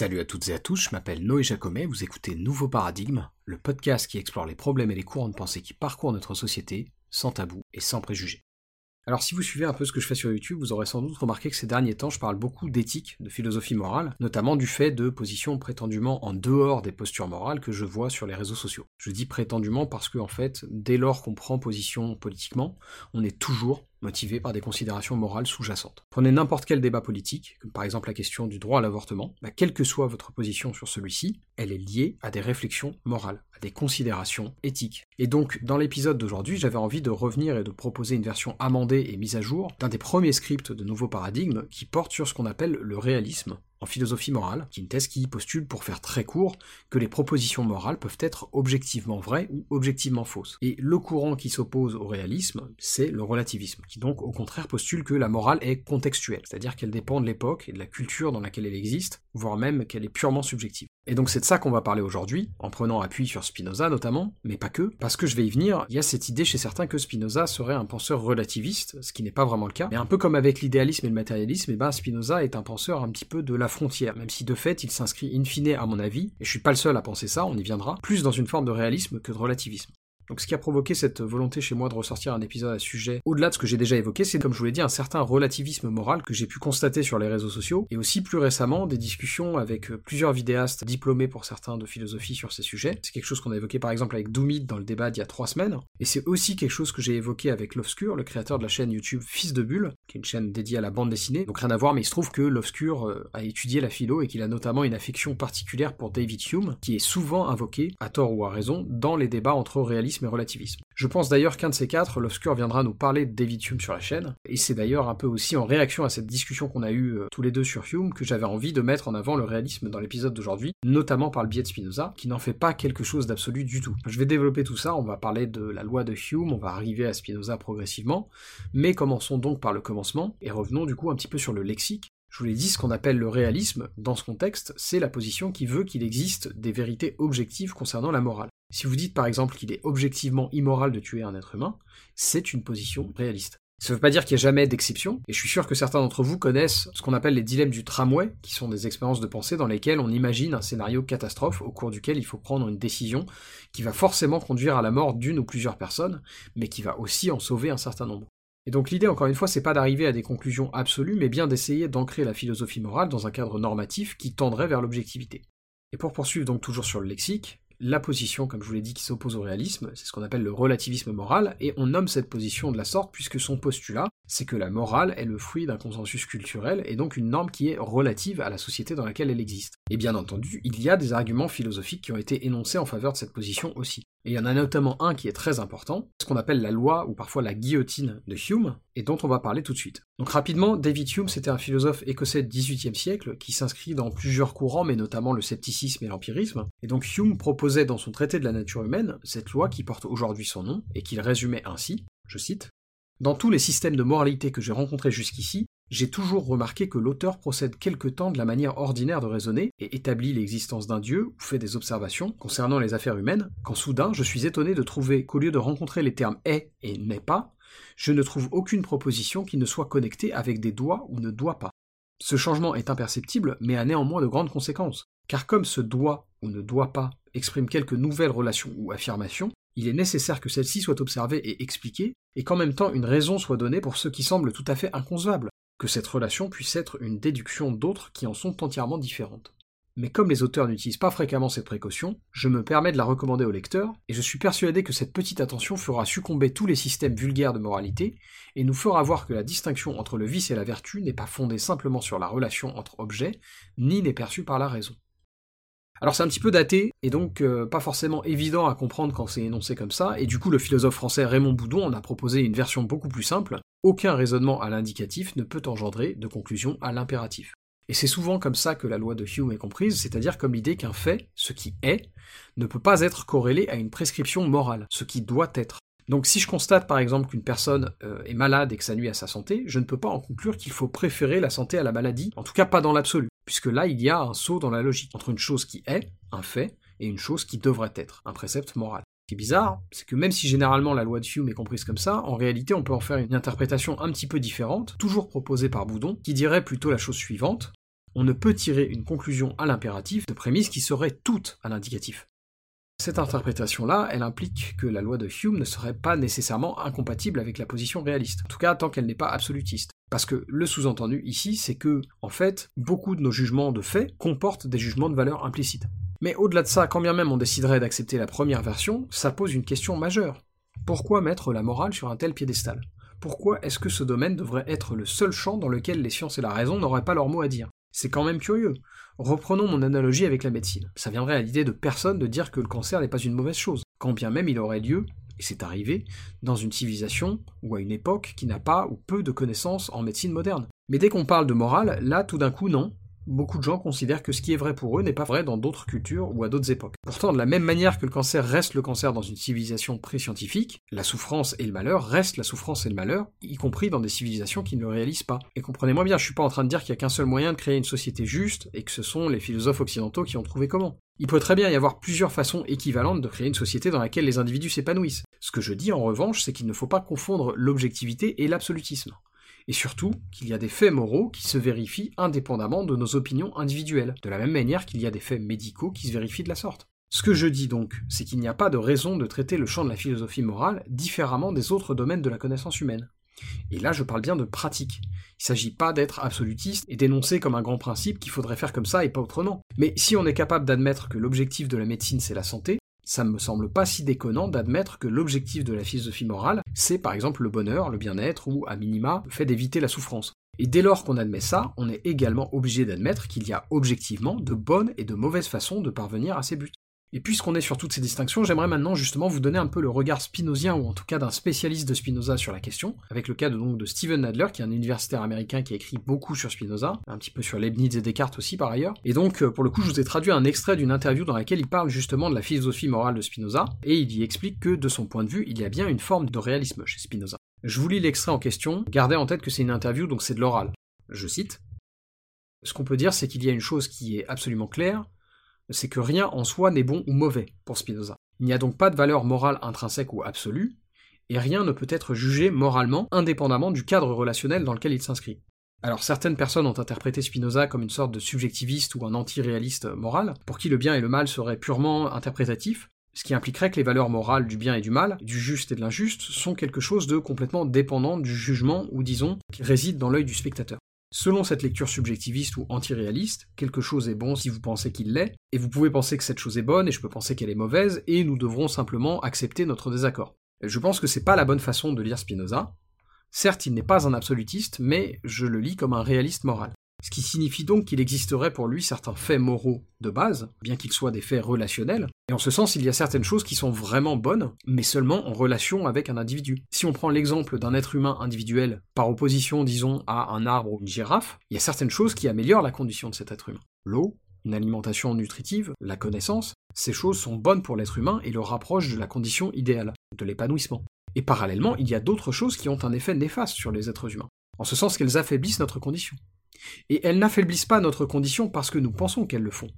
Salut à toutes et à tous, je m'appelle Noé Jacomet, vous écoutez Nouveau Paradigme, le podcast qui explore les problèmes et les courants de pensée qui parcourent notre société, sans tabou et sans préjugés. Alors si vous suivez un peu ce que je fais sur YouTube, vous aurez sans doute remarqué que ces derniers temps, je parle beaucoup d'éthique, de philosophie morale, notamment du fait de positions prétendument en dehors des postures morales que je vois sur les réseaux sociaux. Je dis prétendument parce que en fait, dès lors qu'on prend position politiquement, on est toujours motivé par des considérations morales sous-jacentes. Prenez n'importe quel débat politique, comme par exemple la question du droit à l'avortement, bah, quelle que soit votre position sur celui-ci, elle est liée à des réflexions morales, à des considérations éthiques. Et donc, dans l'épisode d'aujourd'hui, j'avais envie de revenir et de proposer une version amendée et mise à jour d'un des premiers scripts de Nouveau Paradigme qui porte sur ce qu'on appelle le réalisme, en philosophie morale, qui est une thèse qui postule, pour faire très court, que les propositions morales peuvent être objectivement vraies ou objectivement fausses. Et le courant qui s'oppose au réalisme, c'est le relativisme, qui donc au contraire postule que la morale est contextuelle, c'est-à-dire qu'elle dépend de l'époque et de la culture dans laquelle elle existe, voire même qu'elle est purement subjective. Et donc c'est de ça qu'on va parler aujourd'hui, en prenant appui sur Spinoza notamment, mais pas que, parce que je vais y venir, il y a cette idée chez certains que Spinoza serait un penseur relativiste, ce qui n'est pas vraiment le cas, mais un peu comme avec l'idéalisme et le matérialisme, et ben Spinoza est un penseur un petit peu de la frontière, même si de fait il s'inscrit in fine à mon avis, et je suis pas le seul à penser ça, on y viendra, plus dans une forme de réalisme que de relativisme. Donc ce qui a provoqué cette volonté chez moi de ressortir un épisode à ce sujet, au-delà de ce que j'ai déjà évoqué, c'est comme je vous l'ai dit, un certain relativisme moral que j'ai pu constater sur les réseaux sociaux, et aussi plus récemment des discussions avec plusieurs vidéastes diplômés pour certains de philosophie sur ces sujets. C'est quelque chose qu'on a évoqué par exemple avec Doomit dans le débat d'il y a trois semaines, et c'est aussi quelque chose que j'ai évoqué avec L'Obscur, le créateur de la chaîne YouTube Fils de Bulle, qui est une chaîne dédiée à la bande dessinée, donc rien à voir, mais il se trouve que L'Obscur euh, a étudié la philo et qu'il a notamment une affection particulière pour David Hume, qui est souvent invoqué, à tort ou à raison, dans les débats entre réalisme relativisme. Je pense d'ailleurs qu'un de ces quatre, l'Obscur, viendra nous parler de David Hume sur la chaîne, et c'est d'ailleurs un peu aussi en réaction à cette discussion qu'on a eue euh, tous les deux sur Hume que j'avais envie de mettre en avant le réalisme dans l'épisode d'aujourd'hui, notamment par le biais de Spinoza, qui n'en fait pas quelque chose d'absolu du tout. Je vais développer tout ça, on va parler de la loi de Hume, on va arriver à Spinoza progressivement, mais commençons donc par le commencement, et revenons du coup un petit peu sur le lexique, je vous l'ai dit, ce qu'on appelle le réalisme, dans ce contexte, c'est la position qui veut qu'il existe des vérités objectives concernant la morale. Si vous dites par exemple qu'il est objectivement immoral de tuer un être humain, c'est une position réaliste. Ça ne veut pas dire qu'il n'y a jamais d'exception, et je suis sûr que certains d'entre vous connaissent ce qu'on appelle les dilemmes du tramway, qui sont des expériences de pensée dans lesquelles on imagine un scénario catastrophe au cours duquel il faut prendre une décision qui va forcément conduire à la mort d'une ou plusieurs personnes, mais qui va aussi en sauver un certain nombre. Et donc l'idée, encore une fois, c'est pas d'arriver à des conclusions absolues, mais bien d'essayer d'ancrer la philosophie morale dans un cadre normatif qui tendrait vers l'objectivité. Et pour poursuivre donc toujours sur le lexique, la position, comme je vous l'ai dit, qui s'oppose au réalisme, c'est ce qu'on appelle le relativisme moral, et on nomme cette position de la sorte puisque son postulat, c'est que la morale est le fruit d'un consensus culturel, et donc une norme qui est relative à la société dans laquelle elle existe. Et bien entendu, il y a des arguments philosophiques qui ont été énoncés en faveur de cette position aussi. Et il y en a notamment un qui est très important, ce qu'on appelle la loi ou parfois la guillotine de Hume, et dont on va parler tout de suite. Donc rapidement, David Hume, c'était un philosophe écossais du XVIIIe siècle qui s'inscrit dans plusieurs courants, mais notamment le scepticisme et l'empirisme. Et donc Hume proposait dans son traité de la nature humaine cette loi qui porte aujourd'hui son nom, et qu'il résumait ainsi, je cite, Dans tous les systèmes de moralité que j'ai rencontrés jusqu'ici, j'ai toujours remarqué que l'auteur procède quelque temps de la manière ordinaire de raisonner et établit l'existence d'un dieu ou fait des observations concernant les affaires humaines, quand soudain je suis étonné de trouver qu'au lieu de rencontrer les termes est et n'est pas, je ne trouve aucune proposition qui ne soit connectée avec des doigts ou ne doit pas. Ce changement est imperceptible, mais a néanmoins de grandes conséquences, car comme ce doit ou ne doit pas exprime quelques nouvelles relations ou affirmations, il est nécessaire que celles-ci soient observées et expliquées, et qu'en même temps une raison soit donnée pour ce qui semble tout à fait inconcevable, que cette relation puisse être une déduction d'autres qui en sont entièrement différentes. Mais comme les auteurs n'utilisent pas fréquemment cette précaution, je me permets de la recommander au lecteur, et je suis persuadé que cette petite attention fera succomber tous les systèmes vulgaires de moralité, et nous fera voir que la distinction entre le vice et la vertu n'est pas fondée simplement sur la relation entre objets, ni n'est perçue par la raison. Alors c'est un petit peu daté, et donc euh, pas forcément évident à comprendre quand c'est énoncé comme ça, et du coup le philosophe français Raymond Boudon en a proposé une version beaucoup plus simple, aucun raisonnement à l'indicatif ne peut engendrer de conclusion à l'impératif. Et c'est souvent comme ça que la loi de Hume est comprise, c'est-à-dire comme l'idée qu'un fait, ce qui est, ne peut pas être corrélé à une prescription morale, ce qui doit être. Donc si je constate par exemple qu'une personne euh, est malade et que ça nuit à sa santé, je ne peux pas en conclure qu'il faut préférer la santé à la maladie, en tout cas pas dans l'absolu puisque là il y a un saut dans la logique entre une chose qui est, un fait, et une chose qui devrait être, un précepte moral. Ce qui est bizarre, c'est que même si généralement la loi de Hume est comprise comme ça, en réalité on peut en faire une interprétation un petit peu différente, toujours proposée par Boudon, qui dirait plutôt la chose suivante, on ne peut tirer une conclusion à l'impératif de prémices qui seraient toutes à l'indicatif. Cette interprétation-là, elle implique que la loi de Hume ne serait pas nécessairement incompatible avec la position réaliste, en tout cas tant qu'elle n'est pas absolutiste. Parce que le sous-entendu ici, c'est que, en fait, beaucoup de nos jugements de fait comportent des jugements de valeur implicites. Mais au-delà de ça, quand bien même on déciderait d'accepter la première version, ça pose une question majeure. Pourquoi mettre la morale sur un tel piédestal? Pourquoi est-ce que ce domaine devrait être le seul champ dans lequel les sciences et la raison n'auraient pas leur mot à dire? C'est quand même curieux. Reprenons mon analogie avec la médecine. Ça viendrait à l'idée de personne de dire que le cancer n'est pas une mauvaise chose, quand bien même il aurait lieu, et c'est arrivé, dans une civilisation ou à une époque qui n'a pas ou peu de connaissances en médecine moderne. Mais dès qu'on parle de morale, là tout d'un coup non, beaucoup de gens considèrent que ce qui est vrai pour eux n'est pas vrai dans d'autres cultures ou à d'autres époques. Pourtant, de la même manière que le cancer reste le cancer dans une civilisation pré-scientifique, la souffrance et le malheur restent la souffrance et le malheur, y compris dans des civilisations qui ne le réalisent pas. Et comprenez-moi bien, je suis pas en train de dire qu'il y a qu'un seul moyen de créer une société juste et que ce sont les philosophes occidentaux qui ont trouvé comment. Il peut très bien y avoir plusieurs façons équivalentes de créer une société dans laquelle les individus s'épanouissent. Ce que je dis en revanche, c'est qu'il ne faut pas confondre l'objectivité et l'absolutisme et surtout qu'il y a des faits moraux qui se vérifient indépendamment de nos opinions individuelles, de la même manière qu'il y a des faits médicaux qui se vérifient de la sorte. Ce que je dis donc, c'est qu'il n'y a pas de raison de traiter le champ de la philosophie morale différemment des autres domaines de la connaissance humaine. Et là, je parle bien de pratique. Il ne s'agit pas d'être absolutiste et d'énoncer comme un grand principe qu'il faudrait faire comme ça et pas autrement. Mais si on est capable d'admettre que l'objectif de la médecine c'est la santé, ça me semble pas si déconnant d'admettre que l'objectif de la philosophie morale, c'est par exemple le bonheur, le bien-être ou, à minima, le fait d'éviter la souffrance. Et dès lors qu'on admet ça, on est également obligé d'admettre qu'il y a objectivement de bonnes et de mauvaises façons de parvenir à ces buts. Et puisqu'on est sur toutes ces distinctions, j'aimerais maintenant justement vous donner un peu le regard spinozien, ou en tout cas d'un spécialiste de Spinoza sur la question, avec le cas de, de Steven Nadler, qui est un universitaire américain qui a écrit beaucoup sur Spinoza, un petit peu sur Leibniz et Descartes aussi par ailleurs. Et donc, euh, pour le coup, je vous ai traduit un extrait d'une interview dans laquelle il parle justement de la philosophie morale de Spinoza, et il y explique que, de son point de vue, il y a bien une forme de réalisme chez Spinoza. Je vous lis l'extrait en question, gardez en tête que c'est une interview, donc c'est de l'oral. Je cite. Ce qu'on peut dire, c'est qu'il y a une chose qui est absolument claire, c'est que rien en soi n'est bon ou mauvais pour Spinoza. Il n'y a donc pas de valeur morale intrinsèque ou absolue, et rien ne peut être jugé moralement indépendamment du cadre relationnel dans lequel il s'inscrit. Alors certaines personnes ont interprété Spinoza comme une sorte de subjectiviste ou un anti-réaliste moral, pour qui le bien et le mal seraient purement interprétatifs, ce qui impliquerait que les valeurs morales du bien et du mal, du juste et de l'injuste, sont quelque chose de complètement dépendant du jugement, ou disons, qui réside dans l'œil du spectateur. Selon cette lecture subjectiviste ou anti-réaliste, quelque chose est bon si vous pensez qu'il l'est, et vous pouvez penser que cette chose est bonne et je peux penser qu'elle est mauvaise, et nous devrons simplement accepter notre désaccord. Je pense que c'est pas la bonne façon de lire Spinoza. Certes, il n'est pas un absolutiste, mais je le lis comme un réaliste moral. Ce qui signifie donc qu'il existerait pour lui certains faits moraux de base, bien qu'ils soient des faits relationnels, et en ce sens il y a certaines choses qui sont vraiment bonnes, mais seulement en relation avec un individu. Si on prend l'exemple d'un être humain individuel, par opposition disons à un arbre ou une girafe, il y a certaines choses qui améliorent la condition de cet être humain. L'eau, une alimentation nutritive, la connaissance, ces choses sont bonnes pour l'être humain et le rapprochent de la condition idéale, de l'épanouissement. Et parallèlement, il y a d'autres choses qui ont un effet néfaste sur les êtres humains, en ce sens qu'elles affaiblissent notre condition. Et elles n'affaiblissent pas notre condition parce que nous pensons qu'elles le font.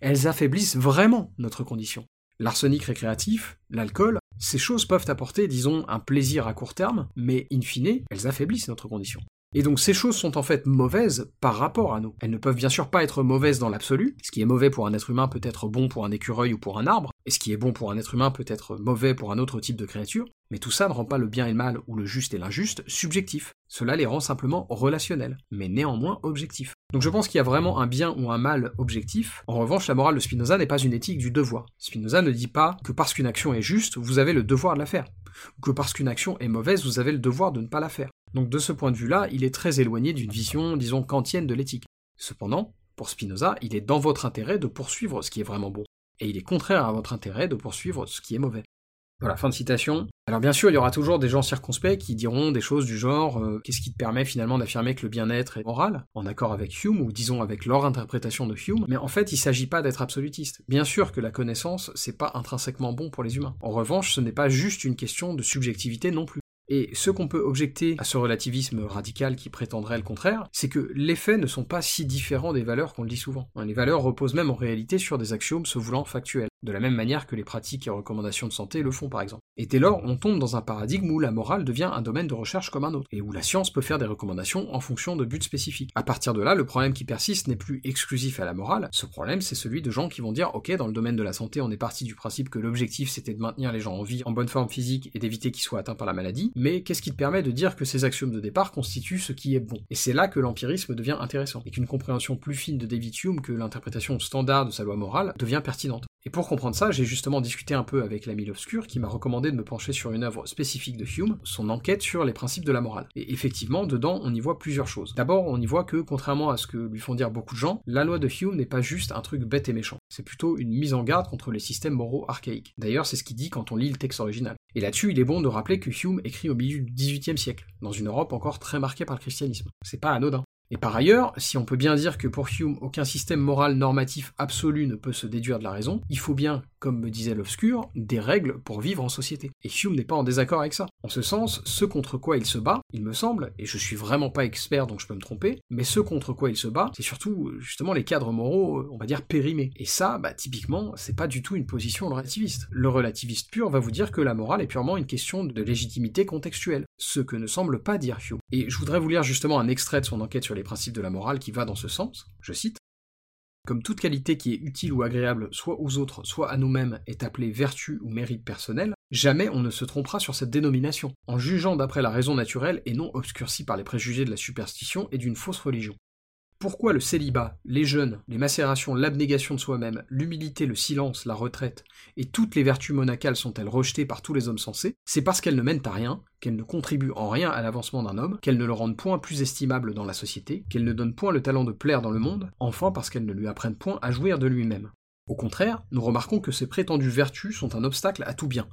Elles affaiblissent vraiment notre condition. L'arsenic récréatif, l'alcool, ces choses peuvent apporter, disons, un plaisir à court terme, mais in fine, elles affaiblissent notre condition. Et donc ces choses sont en fait mauvaises par rapport à nous. Elles ne peuvent bien sûr pas être mauvaises dans l'absolu. Ce qui est mauvais pour un être humain peut être bon pour un écureuil ou pour un arbre, et ce qui est bon pour un être humain peut être mauvais pour un autre type de créature, mais tout ça ne rend pas le bien et le mal ou le juste et l'injuste subjectifs. Cela les rend simplement relationnels, mais néanmoins objectifs. Donc je pense qu'il y a vraiment un bien ou un mal objectif. En revanche, la morale de Spinoza n'est pas une éthique du devoir. Spinoza ne dit pas que parce qu'une action est juste, vous avez le devoir de la faire, ou que parce qu'une action est mauvaise, vous avez le devoir de ne pas la faire. Donc de ce point de vue-là, il est très éloigné d'une vision, disons, kantienne de l'éthique. Cependant, pour Spinoza, il est dans votre intérêt de poursuivre ce qui est vraiment bon, et il est contraire à votre intérêt de poursuivre ce qui est mauvais. Voilà, fin de citation. Alors bien sûr, il y aura toujours des gens circonspects qui diront des choses du genre euh, qu'est-ce qui te permet finalement d'affirmer que le bien-être est moral, en accord avec Hume, ou disons avec leur interprétation de Hume, mais en fait il s'agit pas d'être absolutiste. Bien sûr que la connaissance, c'est pas intrinsèquement bon pour les humains. En revanche, ce n'est pas juste une question de subjectivité non plus. Et ce qu'on peut objecter à ce relativisme radical qui prétendrait le contraire, c'est que les faits ne sont pas si différents des valeurs qu'on le dit souvent. Les valeurs reposent même en réalité sur des axiomes se voulant factuels. De la même manière que les pratiques et recommandations de santé le font par exemple. Et dès lors, on tombe dans un paradigme où la morale devient un domaine de recherche comme un autre, et où la science peut faire des recommandations en fonction de buts spécifiques. À partir de là, le problème qui persiste n'est plus exclusif à la morale, ce problème c'est celui de gens qui vont dire ok, dans le domaine de la santé, on est parti du principe que l'objectif c'était de maintenir les gens en vie, en bonne forme physique et d'éviter qu'ils soient atteints par la maladie, mais qu'est-ce qui te permet de dire que ces axiomes de départ constituent ce qui est bon? Et c'est là que l'empirisme devient intéressant, et qu'une compréhension plus fine de David Hume que l'interprétation standard de sa loi morale devient pertinente. Et pour comprendre ça, j'ai justement discuté un peu avec l'ami l'obscur qui m'a recommandé de me pencher sur une œuvre spécifique de Hume, son enquête sur les principes de la morale. Et effectivement, dedans, on y voit plusieurs choses. D'abord, on y voit que, contrairement à ce que lui font dire beaucoup de gens, la loi de Hume n'est pas juste un truc bête et méchant. C'est plutôt une mise en garde contre les systèmes moraux archaïques. D'ailleurs, c'est ce qu'il dit quand on lit le texte original. Et là-dessus, il est bon de rappeler que Hume écrit au milieu du XVIIIe siècle, dans une Europe encore très marquée par le christianisme. C'est pas anodin. Et par ailleurs, si on peut bien dire que pour Hume aucun système moral normatif absolu ne peut se déduire de la raison, il faut bien, comme me disait l'obscur, des règles pour vivre en société. Et Hume n'est pas en désaccord avec ça. En ce sens, ce contre quoi il se bat, il me semble, et je suis vraiment pas expert donc je peux me tromper, mais ce contre quoi il se bat, c'est surtout justement les cadres moraux, on va dire périmés. Et ça, bah typiquement, c'est pas du tout une position relativiste. Le relativiste pur va vous dire que la morale est purement une question de légitimité contextuelle, ce que ne semble pas dire Hume. Et je voudrais vous lire justement un extrait de son enquête sur les principes de la morale qui va dans ce sens, je cite. Comme toute qualité qui est utile ou agréable soit aux autres, soit à nous-mêmes est appelée vertu ou mérite personnel, jamais on ne se trompera sur cette dénomination, en jugeant d'après la raison naturelle et non obscurcie par les préjugés de la superstition et d'une fausse religion. Pourquoi le célibat, les jeûnes, les macérations, l'abnégation de soi-même, l'humilité, le silence, la retraite, et toutes les vertus monacales sont-elles rejetées par tous les hommes sensés? C'est parce qu'elles ne mènent à rien, qu'elles ne contribuent en rien à l'avancement d'un homme, qu'elles ne le rendent point plus estimable dans la société, qu'elles ne donnent point le talent de plaire dans le monde, enfin parce qu'elles ne lui apprennent point à jouir de lui-même. Au contraire, nous remarquons que ces prétendues vertus sont un obstacle à tout bien,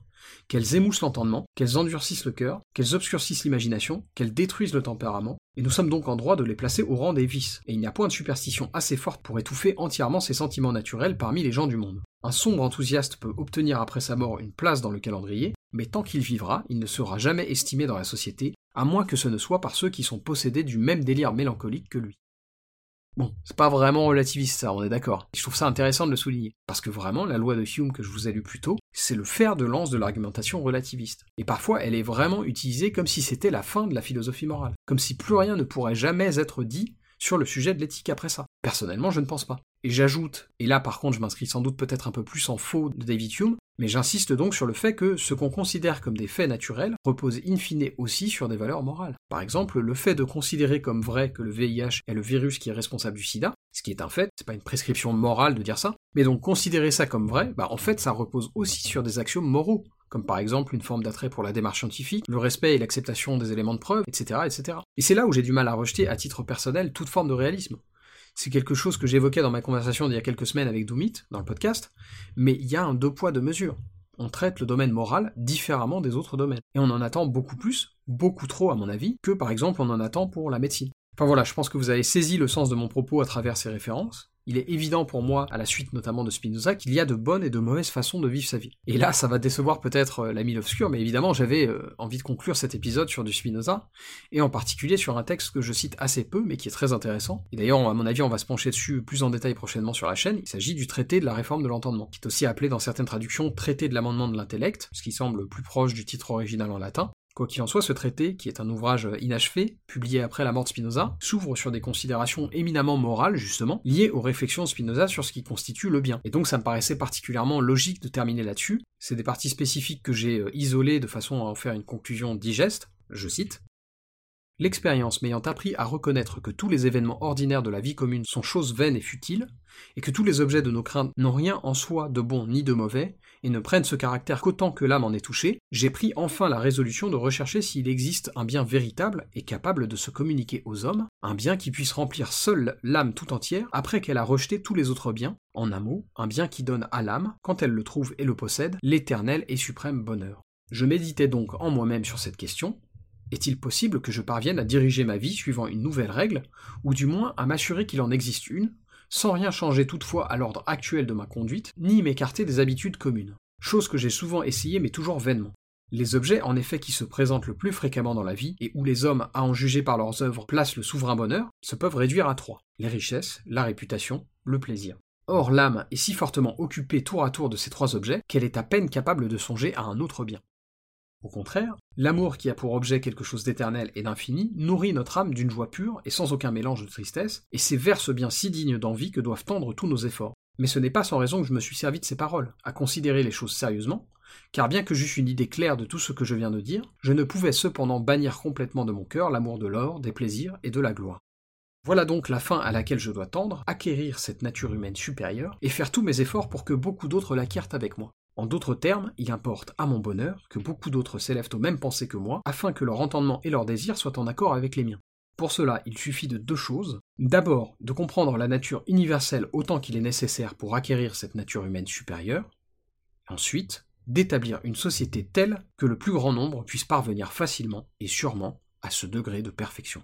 qu'elles émoussent l'entendement, qu'elles endurcissent le cœur, qu'elles obscurcissent l'imagination, qu'elles détruisent le tempérament, et nous sommes donc en droit de les placer au rang des vices, et il n'y a point de superstition assez forte pour étouffer entièrement ces sentiments naturels parmi les gens du monde. Un sombre enthousiaste peut obtenir après sa mort une place dans le calendrier, mais tant qu'il vivra, il ne sera jamais estimé dans la société, à moins que ce ne soit par ceux qui sont possédés du même délire mélancolique que lui. Bon, c'est pas vraiment relativiste ça, on est d'accord. Je trouve ça intéressant de le souligner. Parce que vraiment, la loi de Hume que je vous ai lu plus tôt, c'est le fer de lance de l'argumentation relativiste. Et parfois, elle est vraiment utilisée comme si c'était la fin de la philosophie morale. Comme si plus rien ne pourrait jamais être dit sur le sujet de l'éthique après ça. Personnellement, je ne pense pas. Et j'ajoute, et là par contre je m'inscris sans doute peut-être un peu plus en faux de David Hume, mais j'insiste donc sur le fait que ce qu'on considère comme des faits naturels repose in fine aussi sur des valeurs morales. Par exemple, le fait de considérer comme vrai que le VIH est le virus qui est responsable du sida, ce qui est un fait, c'est pas une prescription morale de dire ça, mais donc considérer ça comme vrai, bah en fait ça repose aussi sur des axiomes moraux, comme par exemple une forme d'attrait pour la démarche scientifique, le respect et l'acceptation des éléments de preuve, etc. etc. Et c'est là où j'ai du mal à rejeter à titre personnel toute forme de réalisme. C'est quelque chose que j'évoquais dans ma conversation d'il y a quelques semaines avec Doumit, dans le podcast, mais il y a un deux poids, deux mesures. On traite le domaine moral différemment des autres domaines. Et on en attend beaucoup plus, beaucoup trop à mon avis, que par exemple on en attend pour la médecine. Enfin voilà, je pense que vous avez saisi le sens de mon propos à travers ces références, il est évident pour moi, à la suite notamment de Spinoza, qu'il y a de bonnes et de mauvaises façons de vivre sa vie. Et là, ça va décevoir peut-être euh, l'ami l'obscur, mais évidemment, j'avais euh, envie de conclure cet épisode sur du Spinoza, et en particulier sur un texte que je cite assez peu, mais qui est très intéressant. Et d'ailleurs, à mon avis, on va se pencher dessus plus en détail prochainement sur la chaîne. Il s'agit du traité de la réforme de l'entendement, qui est aussi appelé dans certaines traductions traité de l'amendement de l'intellect, ce qui semble plus proche du titre original en latin, Quoi qu'il en soit, ce traité, qui est un ouvrage inachevé, publié après la mort de Spinoza, s'ouvre sur des considérations éminemment morales, justement, liées aux réflexions de Spinoza sur ce qui constitue le bien. Et donc ça me paraissait particulièrement logique de terminer là-dessus. C'est des parties spécifiques que j'ai euh, isolées de façon à en faire une conclusion digeste. Je cite. L'expérience m'ayant appris à reconnaître que tous les événements ordinaires de la vie commune sont choses vaines et futiles, et que tous les objets de nos craintes n'ont rien en soi de bon ni de mauvais, et ne prennent ce caractère qu'autant que l'âme en est touchée, j'ai pris enfin la résolution de rechercher s'il existe un bien véritable et capable de se communiquer aux hommes, un bien qui puisse remplir seul l'âme tout entière après qu'elle a rejeté tous les autres biens, en un mot, un bien qui donne à l'âme, quand elle le trouve et le possède, l'éternel et suprême bonheur. Je méditais donc en moi-même sur cette question, est-il possible que je parvienne à diriger ma vie suivant une nouvelle règle, ou du moins à m'assurer qu'il en existe une, sans rien changer toutefois à l'ordre actuel de ma conduite, ni m'écarter des habitudes communes? Chose que j'ai souvent essayé mais toujours vainement. Les objets en effet qui se présentent le plus fréquemment dans la vie, et où les hommes, à en juger par leurs œuvres, placent le souverain bonheur, se peuvent réduire à trois. Les richesses, la réputation, le plaisir. Or l'âme est si fortement occupée tour à tour de ces trois objets qu'elle est à peine capable de songer à un autre bien. Au contraire, l'amour qui a pour objet quelque chose d'éternel et d'infini nourrit notre âme d'une joie pure et sans aucun mélange de tristesse, et c'est vers ce bien si digne d'envie que doivent tendre tous nos efforts. Mais ce n'est pas sans raison que je me suis servi de ces paroles, à considérer les choses sérieusement, car bien que j'eusse une idée claire de tout ce que je viens de dire, je ne pouvais cependant bannir complètement de mon cœur l'amour de l'or, des plaisirs et de la gloire. Voilà donc la fin à laquelle je dois tendre, acquérir cette nature humaine supérieure, et faire tous mes efforts pour que beaucoup d'autres l'acquièrent avec moi. En d'autres termes, il importe à mon bonheur que beaucoup d'autres s'élèvent aux mêmes pensées que moi, afin que leur entendement et leurs désirs soient en accord avec les miens. Pour cela, il suffit de deux choses. D'abord, de comprendre la nature universelle autant qu'il est nécessaire pour acquérir cette nature humaine supérieure. Ensuite, d'établir une société telle que le plus grand nombre puisse parvenir facilement et sûrement à ce degré de perfection.